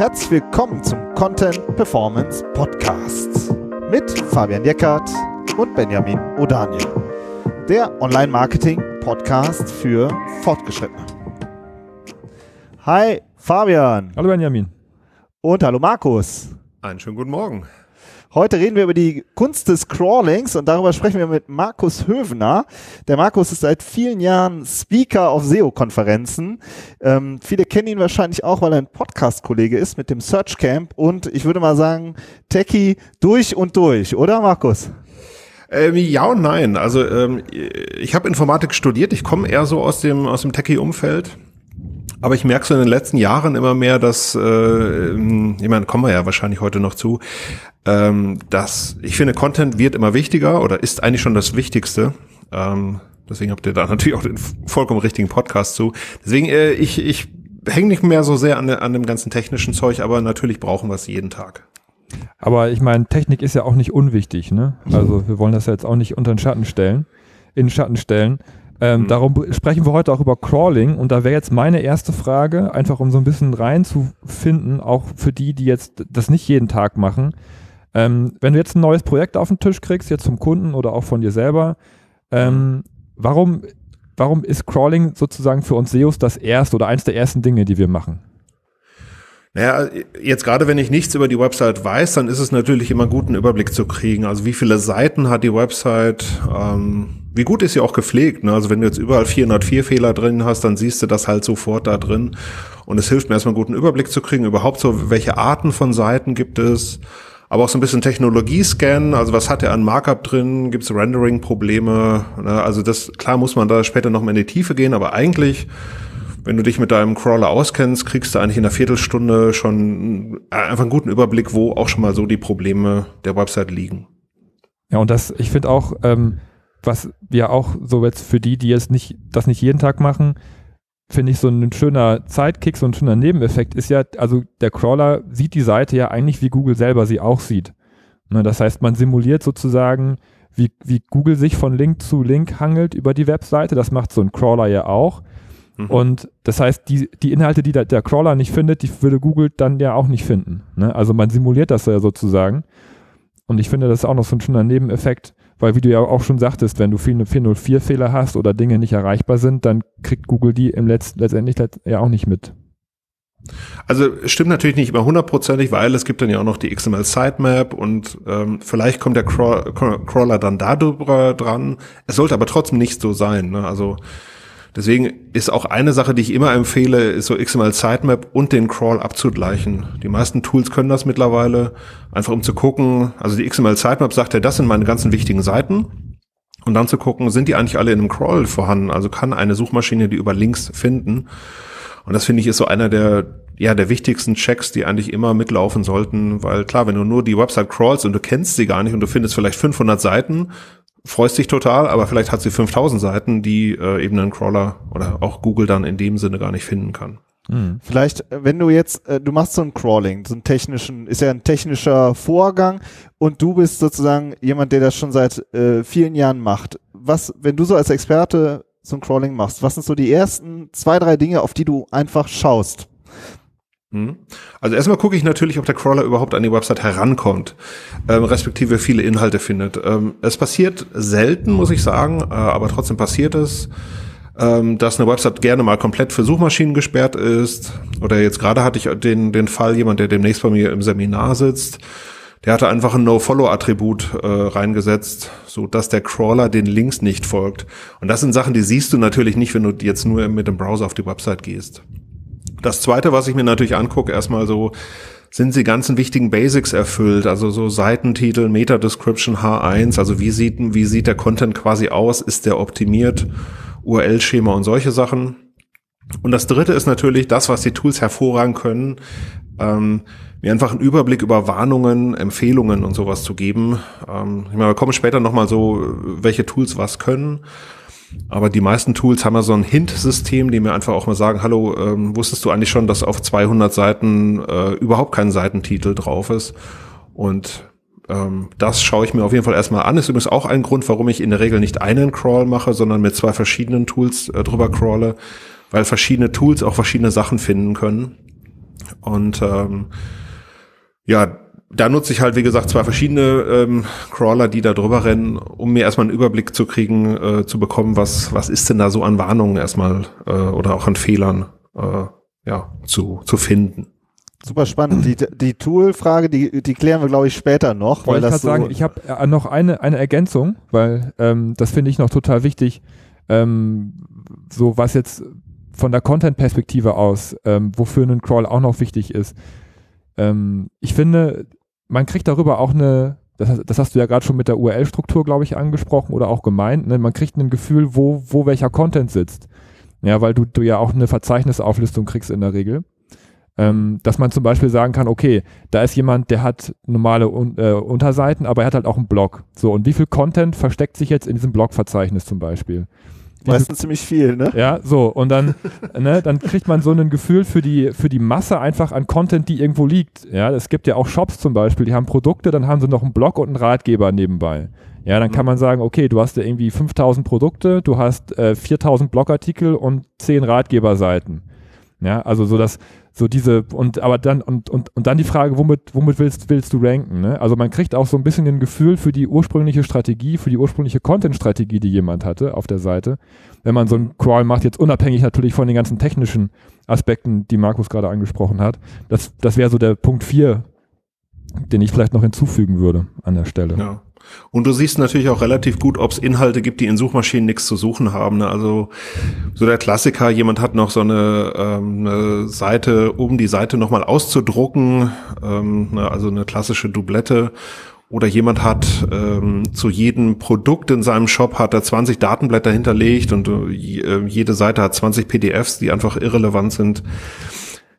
Herzlich willkommen zum Content Performance Podcast mit Fabian Jeckert und Benjamin O'Daniel. Der Online-Marketing-Podcast für Fortgeschrittene. Hi Fabian. Hallo Benjamin. Und hallo Markus. Einen schönen guten Morgen. Heute reden wir über die Kunst des Crawlings und darüber sprechen wir mit Markus Hövener. Der Markus ist seit vielen Jahren Speaker auf SEO-Konferenzen. Ähm, viele kennen ihn wahrscheinlich auch, weil er ein Podcast-Kollege ist mit dem Search Camp und ich würde mal sagen, Techie durch und durch, oder Markus? Ähm, ja und nein. Also ähm, ich habe Informatik studiert. Ich komme eher so aus dem aus dem Techie-Umfeld. Aber ich merke so in den letzten Jahren immer mehr, dass, äh, ich meine, kommen wir ja wahrscheinlich heute noch zu, ähm, dass ich finde, Content wird immer wichtiger oder ist eigentlich schon das Wichtigste. Ähm, deswegen habt ihr da natürlich auch den vollkommen richtigen Podcast zu. Deswegen, äh, ich, ich hänge nicht mehr so sehr an, an dem ganzen technischen Zeug, aber natürlich brauchen wir es jeden Tag. Aber ich meine, Technik ist ja auch nicht unwichtig, ne? Also wir wollen das ja jetzt auch nicht unter den Schatten stellen, in den Schatten stellen. Ähm, mhm. Darum sprechen wir heute auch über Crawling und da wäre jetzt meine erste Frage, einfach um so ein bisschen reinzufinden, auch für die, die jetzt das nicht jeden Tag machen. Ähm, wenn du jetzt ein neues Projekt auf den Tisch kriegst, jetzt zum Kunden oder auch von dir selber, ähm, warum, warum ist Crawling sozusagen für uns SEOs das erste oder eins der ersten Dinge, die wir machen? Naja, jetzt gerade wenn ich nichts über die Website weiß, dann ist es natürlich immer gut, einen Überblick zu kriegen. Also wie viele Seiten hat die Website? Ähm, wie gut ist sie auch gepflegt? Ne? Also wenn du jetzt überall 404 Fehler drin hast, dann siehst du das halt sofort da drin. Und es hilft mir erstmal einen guten Überblick zu kriegen, überhaupt so, welche Arten von Seiten gibt es. Aber auch so ein bisschen Technologie-Scan, also was hat er an Markup drin, gibt es Rendering-Probleme, ne? also das, klar muss man da später noch mal in die Tiefe gehen, aber eigentlich, wenn du dich mit deinem Crawler auskennst, kriegst du eigentlich in einer Viertelstunde schon einfach einen guten Überblick, wo auch schon mal so die Probleme der Website liegen. Ja, und das, ich finde auch, ähm, was wir auch so jetzt für die, die jetzt nicht, das nicht jeden Tag machen, finde ich so ein schöner Zeitkick, so ein schöner Nebeneffekt ist ja, also der Crawler sieht die Seite ja eigentlich, wie Google selber sie auch sieht. Ne, das heißt, man simuliert sozusagen, wie, wie Google sich von Link zu Link hangelt über die Webseite. Das macht so ein Crawler ja auch. Mhm. Und das heißt, die, die Inhalte, die der, der, Crawler nicht findet, die würde Google dann ja auch nicht finden. Ne? Also man simuliert das ja sozusagen. Und ich finde, das ist auch noch so ein schöner Nebeneffekt, weil wie du ja auch schon sagtest, wenn du viele 404-Fehler hast oder Dinge nicht erreichbar sind, dann kriegt Google die im Letz letztendlich ja auch nicht mit. Also stimmt natürlich nicht immer hundertprozentig, weil es gibt dann ja auch noch die XML Sitemap und ähm, vielleicht kommt der Crawler dann darüber dran. Es sollte aber trotzdem nicht so sein. Ne? Also Deswegen ist auch eine Sache, die ich immer empfehle, ist so XML Sitemap und den Crawl abzugleichen. Die meisten Tools können das mittlerweile, einfach um zu gucken, also die XML Sitemap sagt ja, das sind meine ganzen wichtigen Seiten. Und dann zu gucken, sind die eigentlich alle in einem Crawl vorhanden? Also kann eine Suchmaschine die über Links finden? Und das finde ich ist so einer der, ja, der wichtigsten Checks, die eigentlich immer mitlaufen sollten, weil klar, wenn du nur die Website crawlst und du kennst sie gar nicht und du findest vielleicht 500 Seiten, freust dich total, aber vielleicht hat sie 5000 Seiten, die äh, eben ein Crawler oder auch Google dann in dem Sinne gar nicht finden kann. Hm. Vielleicht, äh, wenn du jetzt, äh, du machst so ein Crawling, so ein technischen, ist ja ein technischer Vorgang und du bist sozusagen jemand, der das schon seit äh, vielen Jahren macht. Was, wenn du so als Experte so ein Crawling machst, was sind so die ersten zwei, drei Dinge, auf die du einfach schaust? Hm? Also erstmal gucke ich natürlich, ob der Crawler überhaupt an die Website herankommt, ähm, respektive viele Inhalte findet. Ähm, es passiert selten, muss ich sagen, äh, aber trotzdem passiert es, ähm, dass eine Website gerne mal komplett für Suchmaschinen gesperrt ist. Oder jetzt gerade hatte ich den, den Fall, jemand, der demnächst bei mir im Seminar sitzt, der hatte einfach ein No-Follow-Attribut äh, reingesetzt, so dass der Crawler den Links nicht folgt. Und das sind Sachen, die siehst du natürlich nicht, wenn du jetzt nur mit dem Browser auf die Website gehst. Das zweite, was ich mir natürlich angucke, erstmal so, sind die ganzen wichtigen Basics erfüllt, also so Seitentitel, Meta-Description H1, also wie sieht, wie sieht der Content quasi aus, ist der optimiert, URL-Schema und solche Sachen. Und das dritte ist natürlich das, was die Tools hervorragen können, ähm, mir einfach einen Überblick über Warnungen, Empfehlungen und sowas zu geben. Ähm, ich meine, wir kommen später nochmal so, welche Tools was können. Aber die meisten Tools haben ja so ein Hint-System, die mir einfach auch mal sagen, hallo, ähm, wusstest du eigentlich schon, dass auf 200 Seiten äh, überhaupt kein Seitentitel drauf ist? Und ähm, das schaue ich mir auf jeden Fall erstmal an. Ist übrigens auch ein Grund, warum ich in der Regel nicht einen Crawl mache, sondern mit zwei verschiedenen Tools äh, drüber crawle, weil verschiedene Tools auch verschiedene Sachen finden können. Und ähm, ja, da nutze ich halt, wie gesagt, zwei verschiedene ähm, Crawler, die da drüber rennen, um mir erstmal einen Überblick zu kriegen, äh, zu bekommen, was, was ist denn da so an Warnungen erstmal äh, oder auch an Fehlern äh, ja, zu, zu finden. Super spannend. Die, die Tool-Frage, die, die klären wir, glaube ich, später noch. Weil weil ich das so, sagen, ich habe äh, noch eine, eine Ergänzung, weil ähm, das finde ich noch total wichtig. Ähm, so was jetzt von der Content-Perspektive aus, ähm, wofür ein Crawl auch noch wichtig ist. Ähm, ich finde, man kriegt darüber auch eine, das, das hast du ja gerade schon mit der URL-Struktur, glaube ich, angesprochen oder auch gemeint, ne? man kriegt ein Gefühl, wo, wo welcher Content sitzt. Ja, weil du, du ja auch eine Verzeichnisauflistung kriegst in der Regel. Ähm, dass man zum Beispiel sagen kann, okay, da ist jemand, der hat normale äh, Unterseiten, aber er hat halt auch einen Blog. So, und wie viel Content versteckt sich jetzt in diesem Blog-Verzeichnis zum Beispiel? Meistens ziemlich viel, ne? ja, so, und dann, ne, dann kriegt man so ein Gefühl für die, für die Masse einfach an Content, die irgendwo liegt. Ja, es gibt ja auch Shops zum Beispiel, die haben Produkte, dann haben sie noch einen Blog und einen Ratgeber nebenbei. Ja, dann kann man sagen, okay, du hast ja irgendwie 5000 Produkte, du hast äh, 4000 Blogartikel und 10 Ratgeberseiten. Ja, also so das, so diese, und aber dann, und, und, und dann die Frage, womit, womit willst, willst du ranken? Ne? Also man kriegt auch so ein bisschen ein Gefühl für die ursprüngliche Strategie, für die ursprüngliche Content-Strategie, die jemand hatte auf der Seite. Wenn man so einen Crawl macht, jetzt unabhängig natürlich von den ganzen technischen Aspekten, die Markus gerade angesprochen hat. Das, das wäre so der Punkt 4, den ich vielleicht noch hinzufügen würde an der Stelle. Ja. Und du siehst natürlich auch relativ gut, ob es Inhalte gibt, die in Suchmaschinen nichts zu suchen haben. Ne? Also so der Klassiker, jemand hat noch so eine, ähm, eine Seite, um die Seite nochmal auszudrucken, ähm, ne? also eine klassische Doublette. Oder jemand hat ähm, zu jedem Produkt in seinem Shop hat er 20 Datenblätter hinterlegt und äh, jede Seite hat 20 PDFs, die einfach irrelevant sind.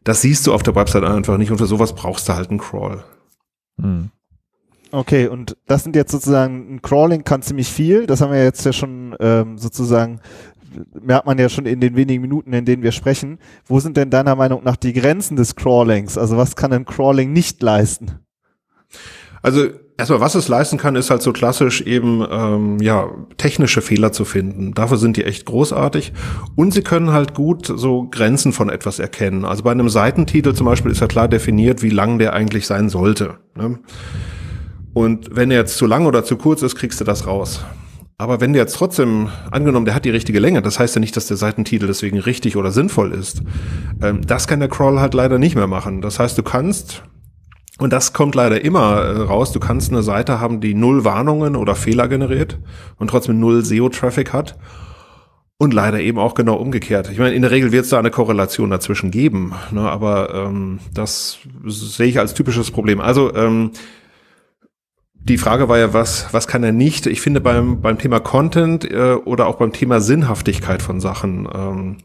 Das siehst du auf der Website einfach nicht und für sowas brauchst du halt einen Crawl. Hm. Okay, und das sind jetzt sozusagen, ein Crawling kann ziemlich viel, das haben wir jetzt ja schon ähm, sozusagen, merkt man ja schon in den wenigen Minuten, in denen wir sprechen. Wo sind denn deiner Meinung nach die Grenzen des Crawlings? Also was kann ein Crawling nicht leisten? Also erstmal, was es leisten kann, ist halt so klassisch eben ähm, ja technische Fehler zu finden. Dafür sind die echt großartig und sie können halt gut so Grenzen von etwas erkennen. Also bei einem Seitentitel zum Beispiel ist ja klar definiert, wie lang der eigentlich sein sollte. Ne? Und wenn er jetzt zu lang oder zu kurz ist, kriegst du das raus. Aber wenn der jetzt trotzdem, angenommen, der hat die richtige Länge, das heißt ja nicht, dass der Seitentitel deswegen richtig oder sinnvoll ist. Ähm, das kann der Crawl halt leider nicht mehr machen. Das heißt, du kannst, und das kommt leider immer äh, raus, du kannst eine Seite haben, die null Warnungen oder Fehler generiert und trotzdem null SEO-Traffic hat. Und leider eben auch genau umgekehrt. Ich meine, in der Regel wird es da eine Korrelation dazwischen geben, ne, aber ähm, das sehe ich als typisches Problem. Also ähm, die Frage war ja, was, was kann er nicht? Ich finde beim, beim Thema Content äh, oder auch beim Thema Sinnhaftigkeit von Sachen ähm,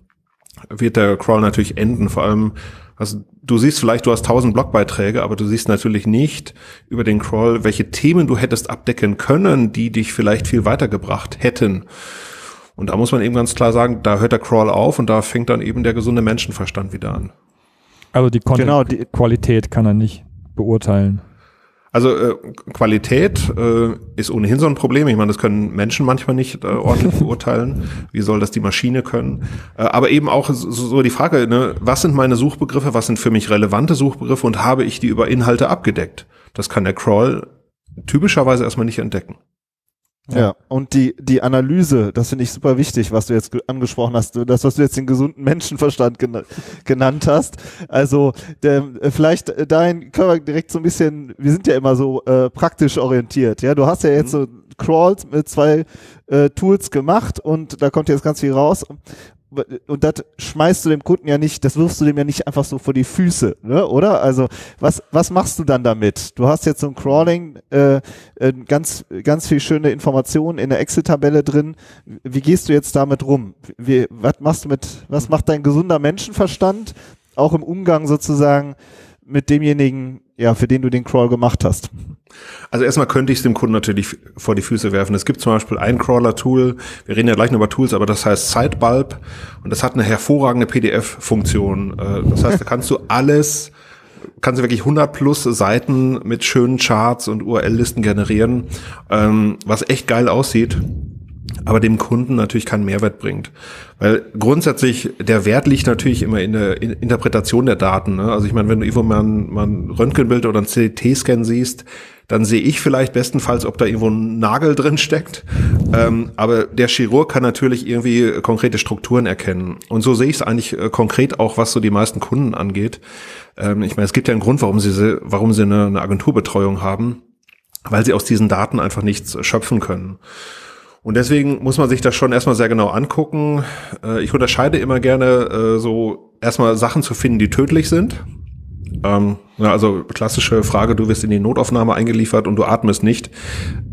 wird der Crawl natürlich enden. Vor allem, also du siehst vielleicht, du hast tausend Blogbeiträge, aber du siehst natürlich nicht über den Crawl, welche Themen du hättest abdecken können, die dich vielleicht viel weitergebracht hätten. Und da muss man eben ganz klar sagen, da hört der Crawl auf und da fängt dann eben der gesunde Menschenverstand wieder an. Also die Genau, die- Content-Qualität kann er nicht beurteilen. Also äh, Qualität äh, ist ohnehin so ein Problem. Ich meine, das können Menschen manchmal nicht äh, ordentlich beurteilen. Wie soll das die Maschine können? Äh, aber eben auch so, so die Frage, ne, was sind meine Suchbegriffe, was sind für mich relevante Suchbegriffe und habe ich die über Inhalte abgedeckt? Das kann der Crawl typischerweise erstmal nicht entdecken. Ja. Und die, die Analyse, das finde ich super wichtig, was du jetzt ge- angesprochen hast, das, was du jetzt den gesunden Menschenverstand gena genannt hast. Also der, äh, vielleicht äh, dahin können wir direkt so ein bisschen, wir sind ja immer so äh, praktisch orientiert. Ja, du hast ja jetzt so Crawls mit zwei äh, Tools gemacht und da kommt jetzt ganz viel raus. Und das schmeißt du dem Kunden ja nicht, das wirfst du dem ja nicht einfach so vor die Füße, ne? oder? Also was, was machst du dann damit? Du hast jetzt so ein Crawling, äh, äh, ganz, ganz viel schöne Informationen in der Excel-Tabelle drin. Wie gehst du jetzt damit rum? Wie, was machst du mit, was macht dein gesunder Menschenverstand auch im Umgang sozusagen mit demjenigen, ja, für den du den Crawl gemacht hast? Also erstmal könnte ich es dem Kunden natürlich vor die Füße werfen. Es gibt zum Beispiel ein Crawler-Tool, wir reden ja gleich noch über Tools, aber das heißt Sidebulb und das hat eine hervorragende PDF-Funktion. Äh, Das heißt, da kannst du alles, kannst du wirklich 100 plus Seiten mit schönen Charts und URL-Listen generieren, ähm, was echt geil aussieht. Aber dem Kunden natürlich keinen Mehrwert bringt. Weil grundsätzlich der Wert liegt natürlich immer in der Interpretation der Daten. Ne? Also ich meine, wenn du irgendwo mal ein, mal ein Röntgenbild oder ein CT-Scan siehst, dann sehe ich vielleicht bestenfalls, ob da irgendwo ein Nagel drin steckt. Ähm, aber der Chirurg kann natürlich irgendwie konkrete Strukturen erkennen. Und so sehe ich es eigentlich äh, konkret auch, was so die meisten Kunden angeht. Ähm, ich meine, es gibt ja einen Grund, warum sie, warum sie eine, eine Agenturbetreuung haben, weil sie aus diesen Daten einfach nichts schöpfen können. Und deswegen muss man sich das schon erstmal sehr genau angucken. Äh, ich unterscheide immer gerne äh, so erstmal Sachen zu finden, die tödlich sind. Ähm, ja, also klassische Frage, du wirst in die Notaufnahme eingeliefert und du atmest nicht.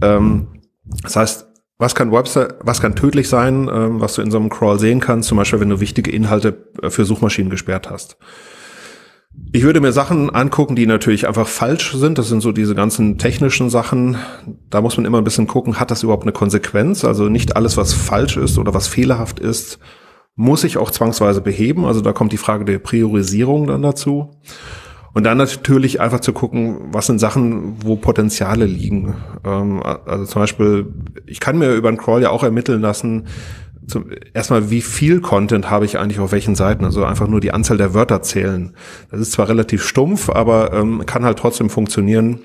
Ähm, das heißt, was kann Website, was kann tödlich sein, ähm, was du in so einem Crawl sehen kannst, zum Beispiel, wenn du wichtige Inhalte äh, für Suchmaschinen gesperrt hast. Ich würde mir Sachen angucken, die natürlich einfach falsch sind. Das sind so diese ganzen technischen Sachen. Da muss man immer ein bisschen gucken, hat das überhaupt eine Konsequenz? Also nicht alles, was falsch ist oder was fehlerhaft ist, muss ich auch zwangsweise beheben. Also da kommt die Frage der Priorisierung dann dazu. Und dann natürlich einfach zu gucken, was sind Sachen, wo Potenziale liegen. Ähm, also zum Beispiel, ich kann mir über einen Crawl ja auch ermitteln lassen, zum, erstmal, wie viel Content habe ich eigentlich auf welchen Seiten? Also einfach nur die Anzahl der Wörter zählen. Das ist zwar relativ stumpf, aber ähm, kann halt trotzdem funktionieren.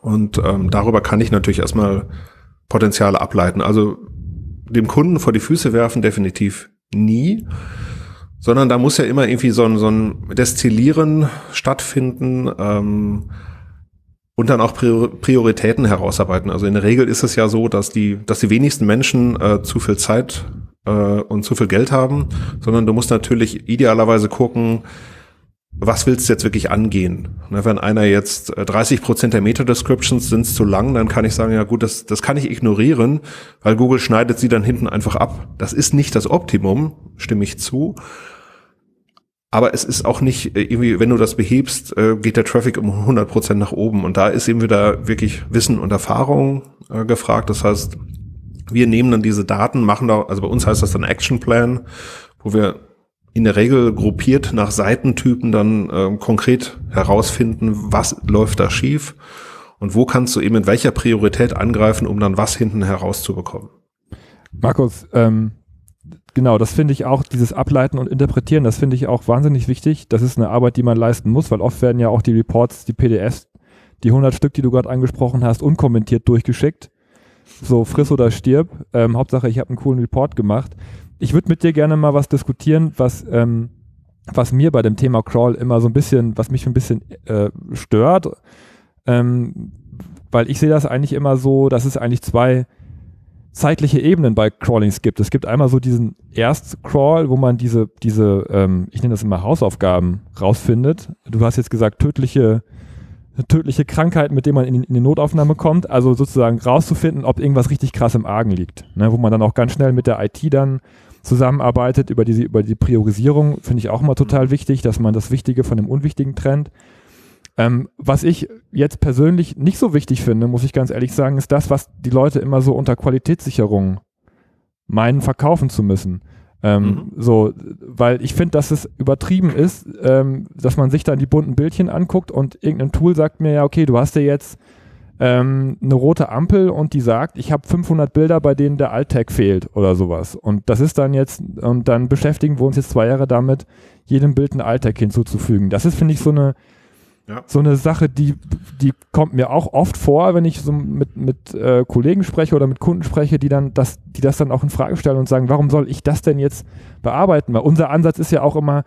Und ähm, darüber kann ich natürlich erstmal Potenziale ableiten. Also dem Kunden vor die Füße werfen definitiv nie sondern da muss ja immer irgendwie so ein, so ein Destillieren stattfinden ähm, und dann auch Prioritäten herausarbeiten. Also in der Regel ist es ja so, dass die, dass die wenigsten Menschen äh, zu viel Zeit äh, und zu viel Geld haben, sondern du musst natürlich idealerweise gucken, was willst du jetzt wirklich angehen? Ne, wenn einer jetzt 30 äh, Prozent der Meta-Descriptions sind zu lang, dann kann ich sagen, ja gut, das, das kann ich ignorieren, weil Google schneidet sie dann hinten einfach ab. Das ist nicht das Optimum, stimme ich zu. Aber es ist auch nicht äh, irgendwie, wenn du das behebst, äh, geht der Traffic um 100 Prozent nach oben. Und da ist eben wieder wirklich Wissen und Erfahrung äh, gefragt. Das heißt, wir nehmen dann diese Daten, machen da, also bei uns heißt das dann Action Plan, wo wir in der Regel gruppiert nach Seitentypen dann äh, konkret herausfinden, was läuft da schief und wo kannst du eben mit welcher Priorität angreifen, um dann was hinten herauszubekommen. Markus, ähm, genau, das finde ich auch, dieses Ableiten und Interpretieren, das finde ich auch wahnsinnig wichtig. Das ist eine Arbeit, die man leisten muss, weil oft werden ja auch die Reports, die PDFs, die 100 Stück, die du gerade angesprochen hast, unkommentiert durchgeschickt. So friss oder stirb. Ähm, Hauptsache, ich habe einen coolen Report gemacht. Ich würde mit dir gerne mal was diskutieren, was, ähm, was mir bei dem Thema Crawl immer so ein bisschen, was mich ein bisschen äh, stört. Ähm, weil ich sehe das eigentlich immer so, dass es eigentlich zwei zeitliche Ebenen bei Crawlings gibt. Es gibt einmal so diesen Erst-Crawl, wo man diese, diese, ähm, ich nenne das immer Hausaufgaben rausfindet. Du hast jetzt gesagt, tödliche, tödliche Krankheiten, mit denen man in, in die Notaufnahme kommt. Also sozusagen rauszufinden, ob irgendwas richtig krass im Argen liegt. Ne, wo man dann auch ganz schnell mit der IT dann zusammenarbeitet über diese, über die Priorisierung, finde ich auch immer total wichtig, dass man das Wichtige von dem Unwichtigen trennt. Ähm, was ich jetzt persönlich nicht so wichtig finde, muss ich ganz ehrlich sagen, ist das, was die Leute immer so unter Qualitätssicherung meinen, verkaufen zu müssen. Ähm, mhm. So, weil ich finde, dass es übertrieben ist, ähm, dass man sich dann die bunten Bildchen anguckt und irgendein Tool sagt mir ja, okay, du hast ja jetzt ähm, eine rote Ampel und die sagt, ich habe 500 Bilder, bei denen der Alt-Tag fehlt oder sowas. Und das ist dann jetzt, und dann beschäftigen wir uns jetzt zwei Jahre damit, jedem Bild einen Alt-Tag hinzuzufügen. Das ist, finde ich, so eine ja. So eine Sache, die, die kommt mir auch oft vor, wenn ich so mit, mit äh, Kollegen spreche oder mit Kunden spreche, die dann das, die das dann auch in Frage stellen und sagen, warum soll ich das denn jetzt bearbeiten? Weil unser Ansatz ist ja auch immer,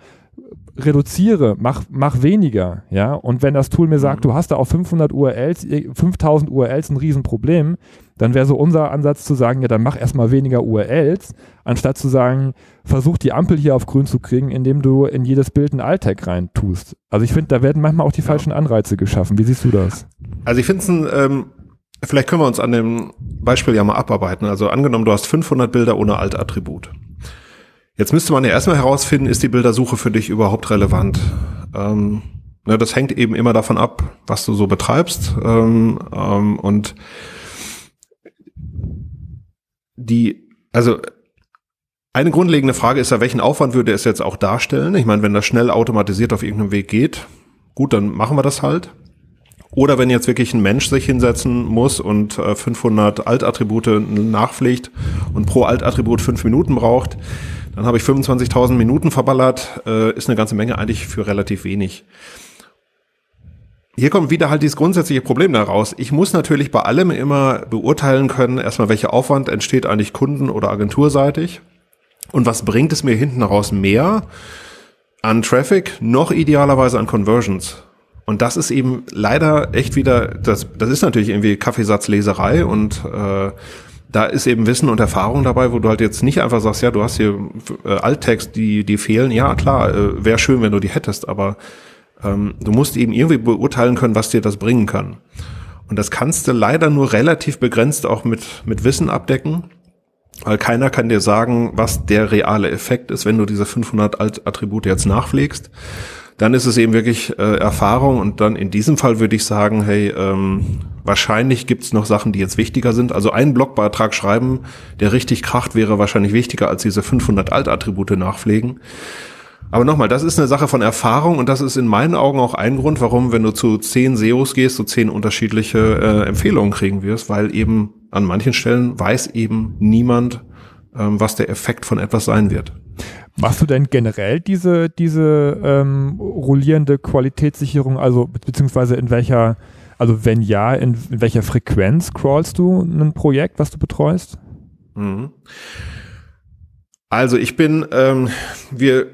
reduziere, mach, mach weniger, ja. Und wenn das Tool mir sagt, mhm. du hast da auf 500 URLs, 5000 URLs ein Riesenproblem, dann wäre so unser Ansatz zu sagen, ja, dann mach erstmal weniger URLs, anstatt zu sagen, versuch die Ampel hier auf grün zu kriegen, indem du in jedes Bild ein Alt-Tag rein tust. Also ich finde, da werden manchmal auch die falschen Anreize geschaffen. Wie siehst du das? Also ich finde es ein, ähm, vielleicht können wir uns an dem Beispiel ja mal abarbeiten. Also angenommen, du hast 500 Bilder ohne Alt-Attribut. Jetzt müsste man ja erstmal herausfinden, ist die Bildersuche für dich überhaupt relevant? Ähm, ne, das hängt eben immer davon ab, was du so betreibst. Ähm, ähm, und die, also eine grundlegende Frage ist ja, welchen Aufwand würde es jetzt auch darstellen? Ich meine, wenn das schnell automatisiert auf irgendeinem Weg geht, gut, dann machen wir das halt. Oder wenn jetzt wirklich ein Mensch sich hinsetzen muss und äh, 500 Alt-Attribute nachpflegt und pro Alt-Attribut fünf Minuten braucht, dann habe ich 25.000 Minuten verballert, äh, ist eine ganze Menge eigentlich für relativ wenig. Hier kommt wieder halt dieses grundsätzliche Problem daraus. Ich muss natürlich bei allem immer beurteilen können, erstmal welcher Aufwand entsteht eigentlich kunden- oder agenturseitig und was bringt es mir hinten raus mehr an Traffic, noch idealerweise an Conversions. Und das ist eben leider echt wieder, das, das ist natürlich irgendwie Kaffeesatzleserei und äh, da ist eben Wissen und Erfahrung dabei, wo du halt jetzt nicht einfach sagst, ja, du hast hier äh, Alttext, die, die fehlen. Ja, klar, äh, wäre schön, wenn du die hättest, aber ähm, du musst eben irgendwie beurteilen können, was dir das bringen kann. Und das kannst du leider nur relativ begrenzt auch mit, mit Wissen abdecken, weil keiner kann dir sagen, was der reale Effekt ist, wenn du diese 500 Alt-Attribute jetzt nachpflegst dann ist es eben wirklich äh, Erfahrung und dann in diesem Fall würde ich sagen, hey, ähm, wahrscheinlich gibt's noch Sachen, die jetzt wichtiger sind. Also einen Blogbeitrag schreiben, der richtig kracht, wäre wahrscheinlich wichtiger als diese 500 Altattribute nachpflegen. Aber nochmal, das ist eine Sache von Erfahrung und das ist in meinen Augen auch ein Grund, warum, wenn du zu zehn SEOs gehst, du zehn unterschiedliche äh, Empfehlungen kriegen wirst, weil eben an manchen Stellen weiß eben niemand, ähm, was der Effekt von etwas sein wird. Machst du denn generell diese, diese ähm, rollierende Qualitätssicherung, also beziehungsweise in welcher, also wenn ja, in, in welcher Frequenz crawlst du ein Projekt, was du betreust? Mhm. Also ich bin, ähm, wir,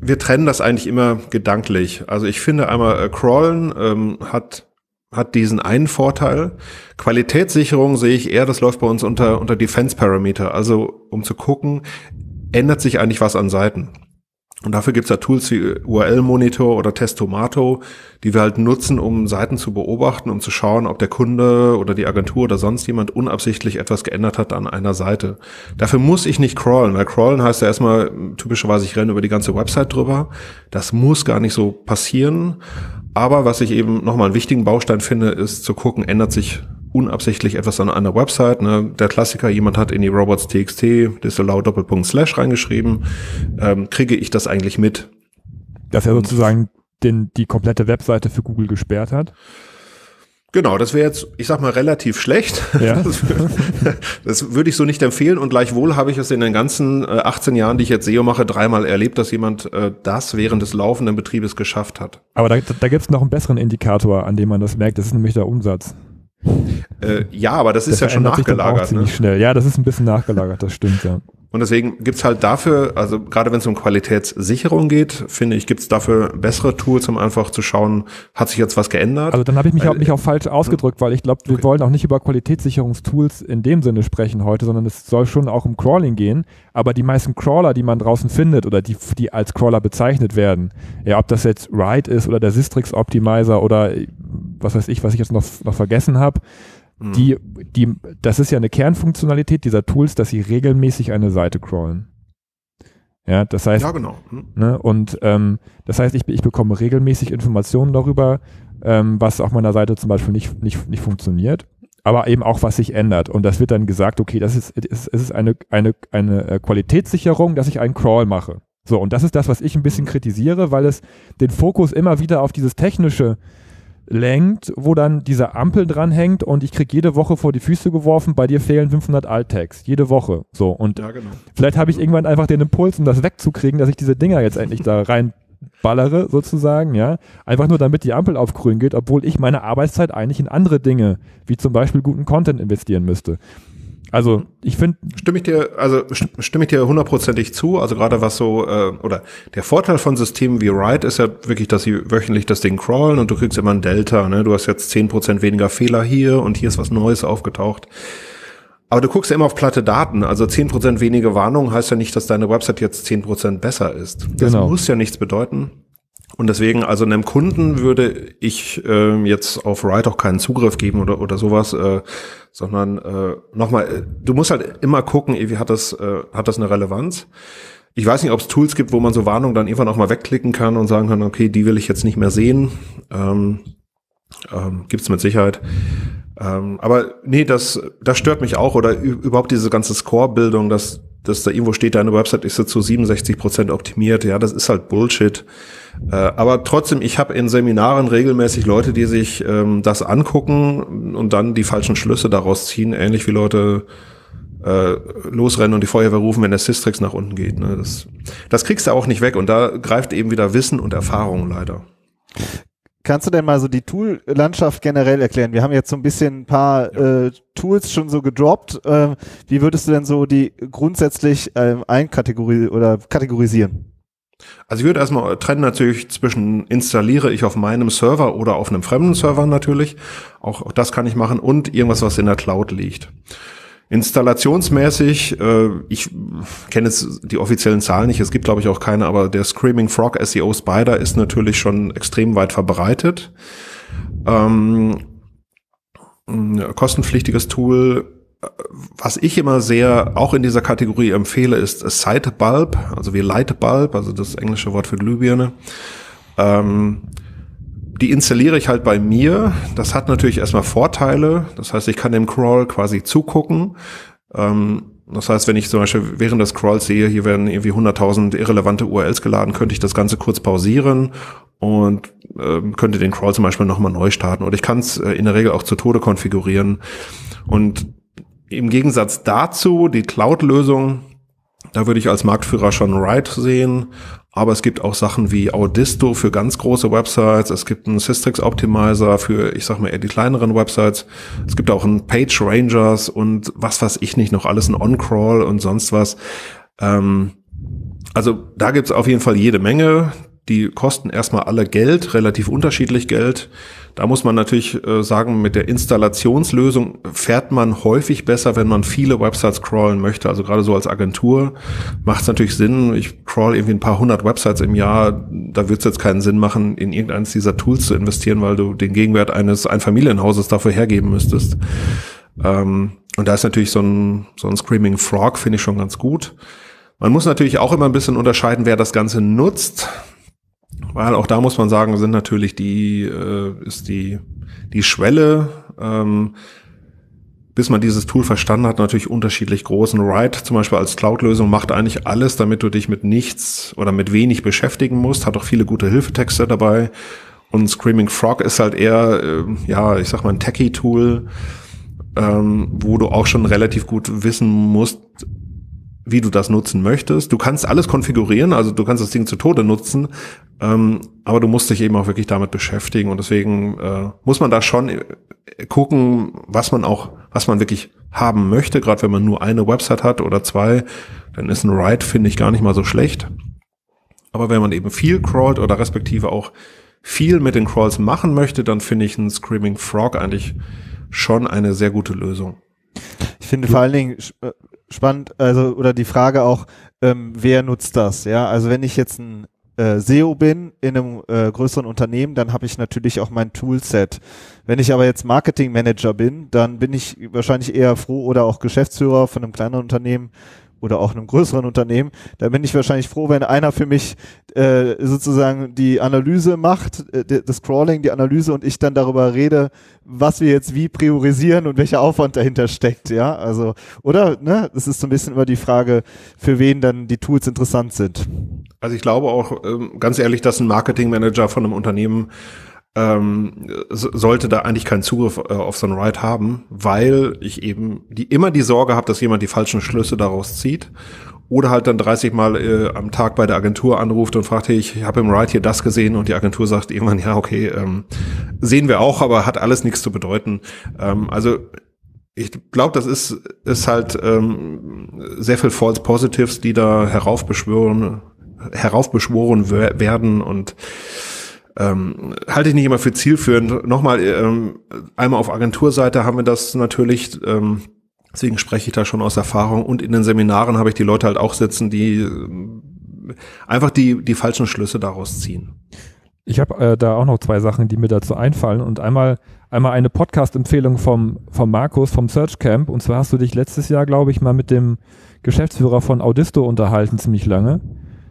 wir trennen das eigentlich immer gedanklich. Also ich finde einmal äh, Crawlen ähm, hat hat diesen einen Vorteil. Qualitätssicherung sehe ich eher, das läuft bei uns unter, unter Defense Parameter. Also um zu gucken, ändert sich eigentlich was an Seiten. Und dafür gibt's ja Tools wie URL-Monitor oder Testomato, die wir halt nutzen, um Seiten zu beobachten, um zu schauen, ob der Kunde oder die Agentur oder sonst jemand unabsichtlich etwas geändert hat an einer Seite. Dafür muss ich nicht crawlen, weil crawlen heißt ja erstmal typischerweise, ich renne über die ganze Website drüber. Das muss gar nicht so passieren. Aber was ich eben nochmal einen wichtigen Baustein finde, ist zu gucken, ändert sich unabsichtlich etwas an einer Website. Ne? Der Klassiker, jemand hat in die robots.txt disallow Doppelpunkt Slash reingeschrieben. Ähm, kriege ich das eigentlich mit? Dass er sozusagen den, die komplette Webseite für Google gesperrt hat? Genau, das wäre jetzt, ich sag mal, relativ schlecht. Ja. Das, würde ich so nicht empfehlen und gleichwohl habe ich es in den ganzen 18 äh, Jahren, die ich jetzt SEO mache, dreimal erlebt, dass jemand äh, das während des laufenden Betriebes geschafft hat. Aber da, da gibt es noch einen besseren Indikator, an dem man das merkt, das ist nämlich der Umsatz. Äh, ja, aber das ist ja schon nachgelagert. ziemlich ne? schnell. Ja, das ist ein bisschen nachgelagert, das stimmt, ja. Und deswegen gibt's halt dafür, also gerade wenn es um Qualitätssicherung geht, finde ich, gibt's dafür bessere Tools, um einfach zu schauen, hat sich jetzt was geändert? Also dann habe ich mich, auch, mich auch falsch ausgedrückt, weil ich glaube, wir okay. wollen auch nicht über Qualitätssicherungstools in dem Sinne sprechen heute, sondern es soll schon auch um Crawling gehen. Aber die meisten Crawler, die man draußen findet oder die, die als Crawler bezeichnet werden, ja, ob das jetzt Ride ist oder der Sistrix Optimizer oder was weiß ich, was ich jetzt noch, noch vergessen habe, mhm. die, die, das ist ja eine Kernfunktionalität dieser Tools, dass sie regelmäßig eine Seite crawlen. Ja, das heißt, ja, genau. Mhm. ne, und ähm, das heißt, ich, ich bekomme regelmäßig Informationen darüber, ähm, was auf meiner Seite zum Beispiel nicht, nicht, nicht funktioniert, aber eben auch, was sich ändert. Und das wird dann gesagt, okay, das ist, es ist eine, eine, eine äh, Qualitätssicherung, dass ich einen Crawl mache. So, und das ist das, was ich ein bisschen mhm. kritisiere, weil es den Fokus immer wieder auf dieses technische lenkt, wo dann diese Ampel dranhängt und ich kriege jede Woche vor die Füße geworfen, bei dir fehlen 500 Alt-Tags, jede Woche. So und ja, genau. vielleicht habe ich irgendwann einfach den Impuls, um das wegzukriegen, dass ich diese Dinger jetzt endlich da reinballere, sozusagen, ja. Einfach nur damit die Ampel auf grün geht, obwohl ich meine Arbeitszeit eigentlich in andere Dinge, wie zum Beispiel guten Content investieren müsste. Also ich finde. Stimme ich dir, also stimme ich dir hundertprozentig zu. Also gerade was so, äh, oder der Vorteil von Systemen wie Ride ist ja wirklich, dass sie wöchentlich das Ding crawlen und du kriegst immer ein Delta. Ne? Du hast jetzt zehn Prozent weniger Fehler hier und hier ist was Neues aufgetaucht. Aber du guckst ja immer auf platte Daten. Also zehn Prozent weniger Warnung heißt ja nicht, dass deine Website jetzt zehn Prozent besser ist. Das genau. muss ja nichts bedeuten. Und deswegen, also einem Kunden würde ich äh, jetzt auf Write auch keinen Zugriff geben oder, oder sowas, äh, sondern äh, nochmal, du musst halt immer gucken, wie hat das, äh, hat das eine Relevanz? Ich weiß nicht, ob es Tools gibt, wo man so Warnungen dann irgendwann auch mal wegklicken kann und sagen kann, okay, die will ich jetzt nicht mehr sehen. Ähm, ähm, Gibt mit Sicherheit. Ähm, aber nee, das, das stört mich auch. Oder überhaupt diese ganze Score-Bildung, dass dass da irgendwo steht, deine Website ist jetzt zu 67 Prozent optimiert. Ja, das ist halt Bullshit. Äh, aber trotzdem, ich habe in Seminaren regelmäßig Leute, die sich ähm, das angucken und dann die falschen Schlüsse daraus ziehen, ähnlich wie Leute äh, losrennen und die Feuerwehr rufen, wenn der Systrix nach unten geht. Ne? Das, das kriegst du auch nicht weg und da greift eben wieder Wissen und Erfahrung leider. Kannst du denn mal so die Tool-Landschaft generell erklären? Wir haben jetzt so ein bisschen ein paar ja. äh, Tools schon so gedroppt. Äh, wie würdest du denn so die grundsätzlich äh, einkategorisieren oder kategorisieren? Also ich würde erstmal trennen natürlich zwischen installiere ich auf meinem Server oder auf einem fremden Server natürlich. Auch, auch das kann ich machen und irgendwas, was in der Cloud liegt. Installationsmäßig, äh, ich kenne jetzt die offiziellen Zahlen nicht, es gibt glaube ich auch keine, aber der Screaming Frog SEO Spider ist natürlich schon extrem weit verbreitet. Ähm, ein kostenpflichtiges Tool, was ich immer sehr auch in dieser Kategorie empfehle, ist Sitebulb, also wie Lightbulb, also das englische Wort für Glühbirne. Ähm, die installiere ich halt bei mir. Das hat natürlich erstmal Vorteile. Das heißt, ich kann dem Crawl quasi zugucken. Ähm, das heißt, wenn ich zum Beispiel während des Crawls sehe, hier werden irgendwie 100.000 irrelevante URLs geladen, könnte ich das Ganze kurz pausieren und äh, könnte den Crawl zum Beispiel nochmal neu starten. Oder ich kann es äh, in der Regel auch zu Tode konfigurieren. Und im Gegensatz dazu, die Cloud-Lösung, da würde ich als Marktführer schon Write sehen. Aber es gibt auch Sachen wie Audisto für ganz große Websites. Es gibt einen Systrix Optimizer für, ich sag mal, eher die kleineren Websites. Es gibt auch einen Page Rangers und was weiß ich nicht noch alles, ein OnCrawl und sonst was. Ähm, also da gibt's auf jeden Fall jede Menge. Die kosten erstmal alle Geld, relativ unterschiedlich Geld. Da muss man natürlich äh, sagen, mit der Installationslösung fährt man häufig besser, wenn man viele Websites crawlen möchte. Also gerade so als Agentur macht es natürlich Sinn. Ich crawl irgendwie ein paar hundert Websites im Jahr. Da wird es jetzt keinen Sinn machen, in irgendeines dieser Tools zu investieren, weil du den Gegenwert eines Einfamilienhauses dafür hergeben müsstest. Ähm, und da ist natürlich so ein, so ein Screaming Frog, finde ich schon ganz gut. Man muss natürlich auch immer ein bisschen unterscheiden, wer das Ganze nutzt. Weil auch da muss man sagen, sind natürlich die, äh, ist die, die Schwelle, ähm, bis man dieses Tool verstanden hat, natürlich unterschiedlich großen Write zum Beispiel als Cloud-Lösung macht eigentlich alles, damit du dich mit nichts oder mit wenig beschäftigen musst, hat auch viele gute Hilfetexte dabei. Und Screaming Frog ist halt eher, äh, ja, ich sag mal ein Techie-Tool, ähm, wo du auch schon relativ gut wissen musst, wie du das nutzen möchtest. Du kannst alles konfigurieren, also du kannst das Ding zu Tode nutzen, ähm, aber du musst dich eben auch wirklich damit beschäftigen und deswegen äh, muss man da schon äh, gucken, was man auch, was man wirklich haben möchte. Gerade wenn man nur eine Website hat oder zwei, dann ist ein Write finde ich gar nicht mal so schlecht. Aber wenn man eben viel crawlt oder respektive auch viel mit den Crawls machen möchte, dann finde ich ein Screaming Frog eigentlich schon eine sehr gute Lösung. Ich finde vor allen Dingen äh, spannend, also oder die Frage auch, ähm, wer nutzt das? Ja, also wenn ich jetzt ein äh, SEO bin in einem äh, größeren Unternehmen, dann habe ich natürlich auch mein Toolset. Wenn ich aber jetzt Marketing Manager bin, dann bin ich wahrscheinlich eher froh oder auch Geschäftsführer von einem kleineren Unternehmen, oder auch einem größeren Unternehmen, da bin ich wahrscheinlich froh, wenn einer für mich äh, sozusagen die Analyse macht, äh, das Crawling, die Analyse und ich dann darüber rede, was wir jetzt wie priorisieren und welcher Aufwand dahinter steckt, ja, also, oder, ne, das ist so ein bisschen immer die Frage, für wen dann die Tools interessant sind. Also ich glaube auch, ähm, ganz ehrlich, dass ein Marketingmanager von einem Unternehmen ähm, sollte da eigentlich keinen Zugriff äh, auf so ein Ride haben, weil ich eben die immer die Sorge habe, dass jemand die falschen Schlüsse daraus zieht oder halt dann 30 Mal äh, am Tag bei der Agentur anruft und fragt, hey, ich habe im Ride hier das gesehen und die Agentur sagt irgendwann, ja, okay, ähm, sehen wir auch, aber hat alles nichts zu bedeuten. Ähm, also ich glaube, das ist, ist halt ähm, sehr viel False Positives, die da heraufbeschworen, heraufbeschworen werden und ähm, halte ich nicht immer für zielführend. Nochmal, ähm, einmal auf Agenturseite haben wir das natürlich, ähm, deswegen spreche ich da schon aus Erfahrung und in den Seminaren habe ich die Leute halt auch sitzen, die äh, einfach die, die falschen Schlüsse daraus ziehen. Ich habe äh, da auch noch zwei Sachen, die mir dazu einfallen und einmal einmal eine Podcast-Empfehlung vom vom Markus vom Search Camp und zwar hast du dich letztes Jahr, glaube ich, mal mit dem Geschäftsführer von Audisto unterhalten ziemlich lange.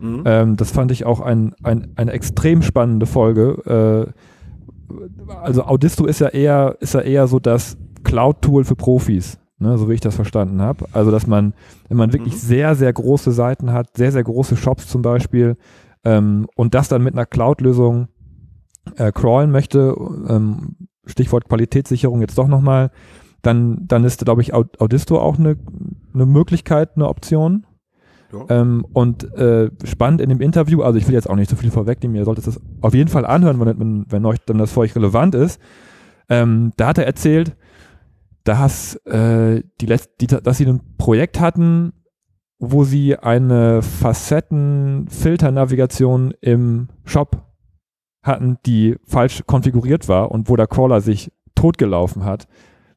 Mhm. Ähm, das fand ich auch ein, ein, eine extrem spannende Folge. Äh, also Audisto ist ja eher, ist ja eher so das Cloud-Tool für Profis. ne, so wie ich das verstanden habe. Also dass man, wenn man wirklich mhm. sehr, sehr große Seiten hat, sehr, sehr große Shops zum Beispiel, ähm, und das dann mit einer Cloud-Lösung äh, crawlen möchte, ähm, Stichwort Qualitätssicherung jetzt doch nochmal, dann, dann ist, glaube ich, Audisto auch eine, eine Möglichkeit, eine Option. Ähm, und äh, spannend in dem Interview, also ich will jetzt auch nicht so viel vorwegnehmen, ihr solltet das auf jeden Fall anhören, wenn, wenn, wenn euch dann das für euch relevant ist. Ähm, da hat er erzählt, dass, äh, die Letz die, dass sie ein Projekt hatten, wo sie eine Facettenfilternavigation im Shop hatten, die falsch konfiguriert war und wo der Crawler sich totgelaufen hat,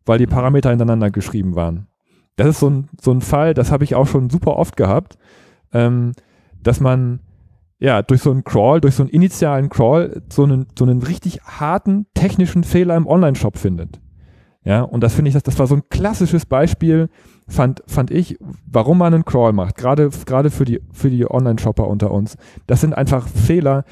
weil die Parameter hintereinander geschrieben waren. Das ist so ein, so ein Fall, das habe ich auch schon super oft gehabt, ähm, dass man ja durch so einen Crawl, durch so einen initialen Crawl so einen, so einen richtig harten technischen Fehler im Online-Shop findet. Ja, und das finde ich, das, das war so ein klassisches Beispiel, fand, fand ich, warum man einen Crawl macht, gerade, gerade für die, für die Online-Shopper unter uns. Das sind einfach Fehler,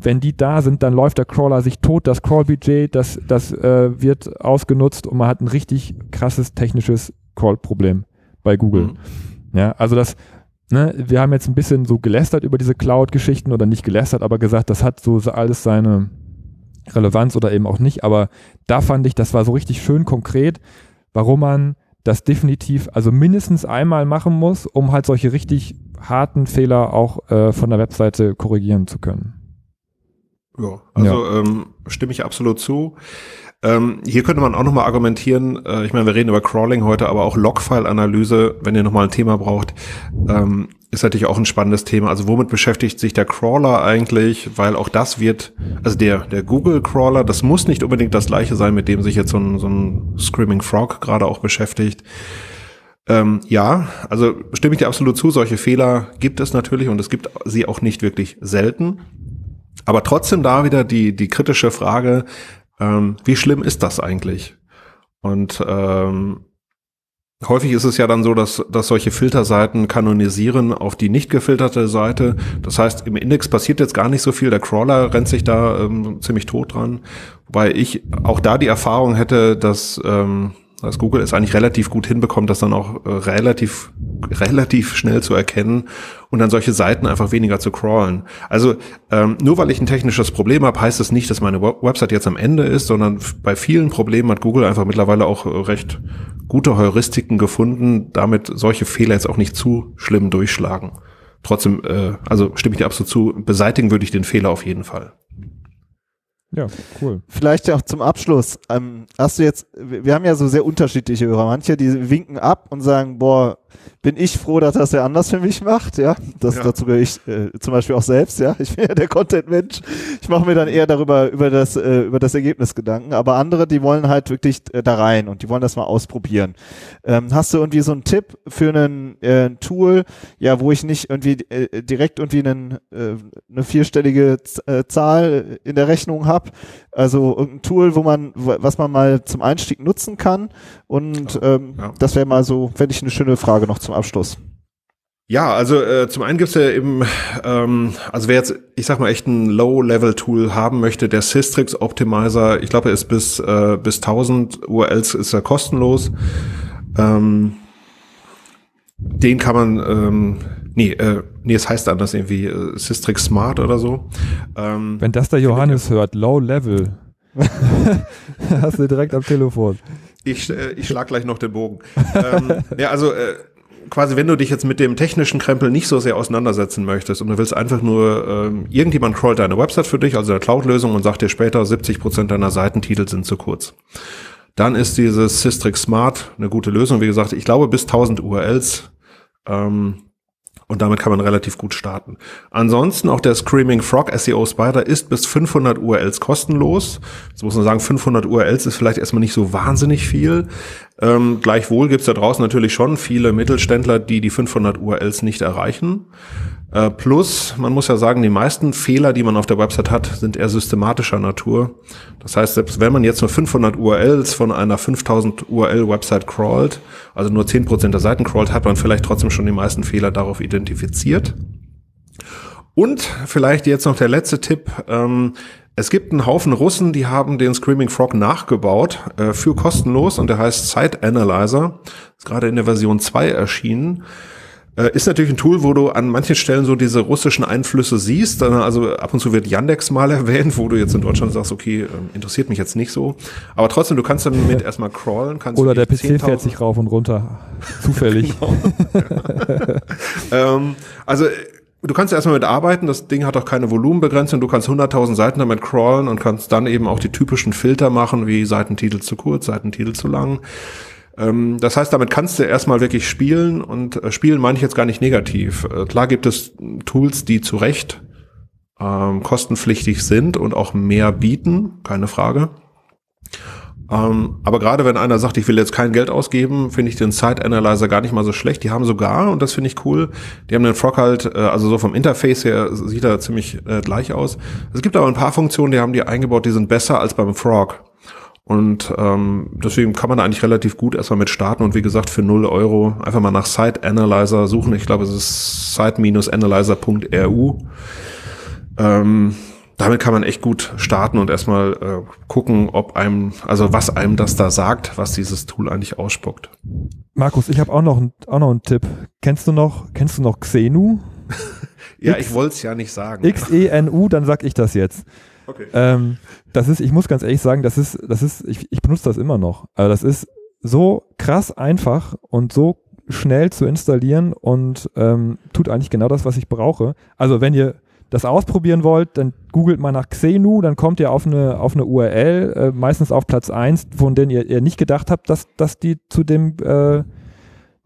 wenn die da sind, dann läuft der Crawler sich tot, das Crawl-Budget, das, das äh, wird ausgenutzt und man hat ein richtig krasses technisches Crawl-Problem bei Google. Mhm. Ja, also das, ne, wir haben jetzt ein bisschen so gelästert über diese Cloud-Geschichten oder nicht gelästert, aber gesagt, das hat so alles seine Relevanz oder eben auch nicht, aber da fand ich, das war so richtig schön konkret, warum man das definitiv, also mindestens einmal machen muss, um halt solche richtig harten Fehler auch äh, von der Webseite korrigieren zu können. Ja, also ja. Ähm, stimme ich absolut zu. Ähm, hier könnte man auch nochmal argumentieren, äh, ich meine, wir reden über Crawling heute, aber auch Logfile-Analyse, wenn ihr nochmal ein Thema braucht, ähm, ist natürlich auch ein spannendes Thema. Also womit beschäftigt sich der Crawler eigentlich? Weil auch das wird, also der, der Google-Crawler, das muss nicht unbedingt das gleiche sein, mit dem sich jetzt so ein, so ein Screaming Frog gerade auch beschäftigt. Ähm, ja, also stimme ich dir absolut zu, solche Fehler gibt es natürlich und es gibt sie auch nicht wirklich selten. Aber trotzdem da wieder die, die kritische Frage, ähm, wie schlimm ist das eigentlich? Und ähm, häufig ist es ja dann so, dass, dass solche Filterseiten kanonisieren auf die nicht gefilterte Seite. Das heißt, im Index passiert jetzt gar nicht so viel. Der Crawler rennt sich da ähm, ziemlich tot dran. Wobei ich auch da die Erfahrung hätte, dass ähm, dass Google es eigentlich relativ gut hinbekommt, das dann auch äh, relativ, relativ schnell zu erkennen und dann solche Seiten einfach weniger zu crawlen. Also ähm, nur weil ich ein technisches Problem habe, heißt es das nicht, dass meine Website jetzt am Ende ist, sondern bei vielen Problemen hat Google einfach mittlerweile auch äh, recht gute Heuristiken gefunden, damit solche Fehler jetzt auch nicht zu schlimm durchschlagen. Trotzdem, äh, also stimme ich dir absolut zu, beseitigen würde ich den Fehler auf jeden Fall. Ja, cool. Vielleicht auch zum Abschluss. Ähm, hast du jetzt, wir haben ja so sehr unterschiedliche Hörer. Manche, die winken ab und sagen, boah, bin ich froh, dass das der anders für mich macht, ja. Das, ja. Dazu gehöre ich äh, zum Beispiel auch selbst, ja. Ich bin ja der Content-Mensch. Ich mache mir dann eher darüber, über das, äh, über das Ergebnis Gedanken. Aber andere, die wollen halt wirklich äh, da rein und die wollen das mal ausprobieren. Ähm, hast du irgendwie so einen Tipp für einen, äh, ein Tool, ja, wo ich nicht irgendwie äh, direkt irgendwie einen, äh, eine vierstellige Z äh, Zahl in der Rechnung habe? Also irgendein Tool, wo man, was man mal zum Einstieg nutzen kann. Und ähm, ja. das wäre mal so, fände ich eine schöne Frage noch zum Abschluss. Ja, also äh, zum einen gibt's ja eben, ähm, also wer jetzt, ich sag mal, echt ein Low-Level-Tool haben möchte, der Systrix Optimizer, ich glaube, er ist bis, äh, bis 1000 URLs ist er kostenlos. Ähm, den kann man, ähm, nee, äh, nee, es heißt anders irgendwie äh, Systrix Smart oder so. Ähm, Wenn das der Johannes hört, Low-Level, hast du direkt am Telefon. Ich, äh, ich schlag gleich noch den Bogen. ähm, ja, also äh, quasi, wenn du dich jetzt mit dem technischen Krempel nicht so sehr auseinandersetzen möchtest und du willst einfach nur, ähm, irgendjemand crawlt deine Website für dich, also eine Cloud-Lösung und sagt dir später, 70 Prozent deiner Seitentitel sind zu kurz. Dann ist dieses Systrix Smart eine gute Lösung. Wie gesagt, ich glaube bis 1000 URLs ähm, und damit kann man relativ gut starten. Ansonsten auch der Screaming Frog SEO Spider ist bis 500 URLs kostenlos. Jetzt muss man sagen, 500 URLs ist vielleicht erstmal nicht so wahnsinnig viel. Ähm, gleichwohl gibt es da draußen natürlich schon viele Mittelständler, die die 500 URLs nicht erreichen. Äh, plus, man muss ja sagen, die meisten Fehler, die man auf der Website hat, sind eher systematischer Natur. Das heißt, selbst wenn man jetzt nur 500 URLs von einer 5000 URL Website crawlt, also nur 10% der Seiten crawlt, hat man vielleicht trotzdem schon die meisten Fehler darauf identifiziert. Und vielleicht jetzt noch der letzte Tipp. Ähm, es gibt einen Haufen Russen, die haben den Screaming Frog nachgebaut äh, für kostenlos und der heißt Site Analyzer. Ist gerade in der Version 2 erschienen. Äh, ist natürlich ein Tool, wo du an manchen Stellen so diese russischen Einflüsse siehst. Also ab und zu wird Yandex mal erwähnt, wo du jetzt in Deutschland sagst, okay, ähm, interessiert mich jetzt nicht so. Aber trotzdem, du kannst damit erstmal crawlen. Kannst Oder der PC fährt sich rauf und runter. Zufällig. genau. ähm, also du kannst erstmal mit arbeiten, das Ding hat auch keine Volumenbegrenzung, du kannst 100.000 Seiten damit crawlen und kannst dann eben auch die typischen Filter machen, wie Seitentitel zu kurz, Seitentitel zu lang. Ähm, das heißt, damit kannst du erstmal wirklich spielen und äh, spielen meine ich jetzt gar nicht negativ. Äh, klar gibt es Tools, die zu Recht ähm, kostenpflichtig sind und auch mehr bieten, keine Frage. Ähm, aber gerade wenn einer sagt, ich will jetzt kein Geld ausgeben, finde ich den Site Analyzer gar nicht mal so schlecht. Die haben sogar, und das finde ich cool, die haben den Frog halt, äh, also so vom Interface her sieht er ziemlich äh, gleich aus. Es gibt aber ein paar Funktionen, die haben die eingebaut, die sind besser als beim Frog. Und ähm, deswegen kann man eigentlich relativ gut erstmal mit starten und wie gesagt für 0 Euro einfach mal nach Site Analyzer suchen. Ich glaube, es ist site-analyzer.ru. Ähm, damit kann man echt gut starten und erstmal äh, gucken, ob einem, also was einem das da sagt, was dieses Tool eigentlich ausspuckt. Markus, ich habe auch noch auch noch einen Tipp. Kennst du noch, kennst du noch Xenu? ja, X, ich wollte es ja nicht sagen. X-E-N-U, dann sag ich das jetzt. Okay. Ähm, das ist, ich muss ganz ehrlich sagen, das ist, das ist, ich, ich benutze das immer noch. Also das ist so krass einfach und so schnell zu installieren und ähm, tut eigentlich genau das, was ich brauche. Also wenn ihr das ausprobieren wollt, dann googelt mal nach Xenu, dann kommt ihr auf eine, auf eine URL, äh, meistens auf Platz 1, von denen ihr, ihr nicht gedacht habt, dass, dass die zu dem, äh, äh,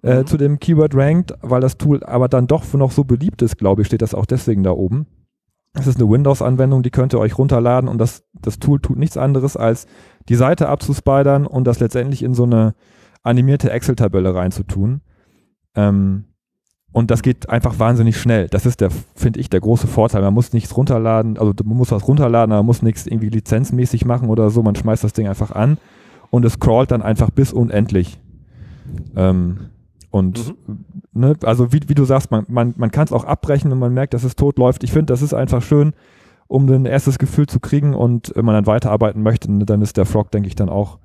mhm. zu dem Keyword rankt, weil das Tool aber dann doch noch so beliebt ist, glaube ich, steht das auch deswegen da oben. Es ist eine Windows-Anwendung, die könnt ihr euch runterladen und das, das Tool tut nichts anderes, als die Seite abzuspidern und das letztendlich in so eine animierte Excel-Tabelle reinzutun. Ähm, und das geht einfach wahnsinnig schnell. Das ist der, finde ich, der große Vorteil. Man muss nichts runterladen, also man muss was runterladen, aber man muss nichts irgendwie lizenzmäßig machen oder so. Man schmeißt das Ding einfach an und es crawlt dann einfach bis unendlich. Ähm, und mhm. ne, also wie, wie du sagst, man, man, man kann es auch abbrechen, wenn man merkt, dass es tot läuft. Ich finde, das ist einfach schön, um ein erstes Gefühl zu kriegen und wenn man dann weiterarbeiten möchte, ne, dann ist der Frog, denke ich, dann auch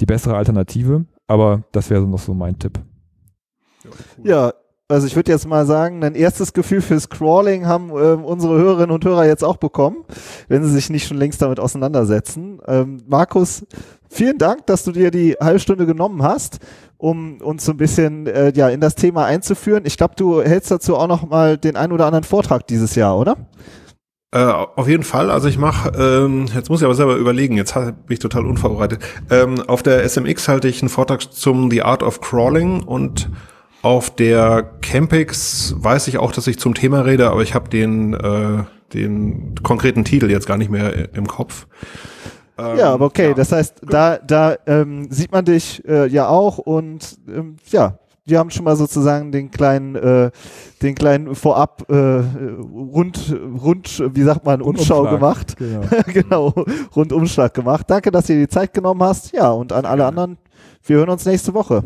die bessere Alternative. Aber das wäre noch so mein Tipp. Ja, cool. ja also ich würde jetzt mal sagen, ein erstes Gefühl fürs Crawling haben äh, unsere Hörerinnen und Hörer jetzt auch bekommen, wenn sie sich nicht schon längst damit auseinandersetzen. Ähm, Markus, vielen Dank, dass du dir die halbe Stunde genommen hast, um uns so ein bisschen äh, ja in das Thema einzuführen. Ich glaube, du hältst dazu auch noch mal den ein oder anderen Vortrag dieses Jahr, oder? Äh, auf jeden Fall. Also ich mache, ähm, jetzt muss ich aber selber überlegen, jetzt bin ich total unvorbereitet. Ähm, auf der SMX halte ich einen Vortrag zum The Art of Crawling und auf der Campix weiß ich auch, dass ich zum Thema rede, aber ich habe den, äh, den konkreten Titel jetzt gar nicht mehr im Kopf. Ähm, ja, aber okay, ja. das heißt, da, da ähm, sieht man dich äh, ja auch und ähm, ja, wir haben schon mal sozusagen den kleinen, äh, den kleinen Vorab äh, rund, rund, wie sagt man, Umschau gemacht. Genau. genau, Rundumschlag gemacht. Danke, dass du dir die Zeit genommen hast. Ja, und an alle anderen, wir hören uns nächste Woche.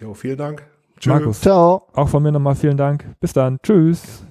Jo, vielen Dank. Tschüss. Markus. Ciao. Auch von mir nochmal vielen Dank. Bis dann. Tschüss.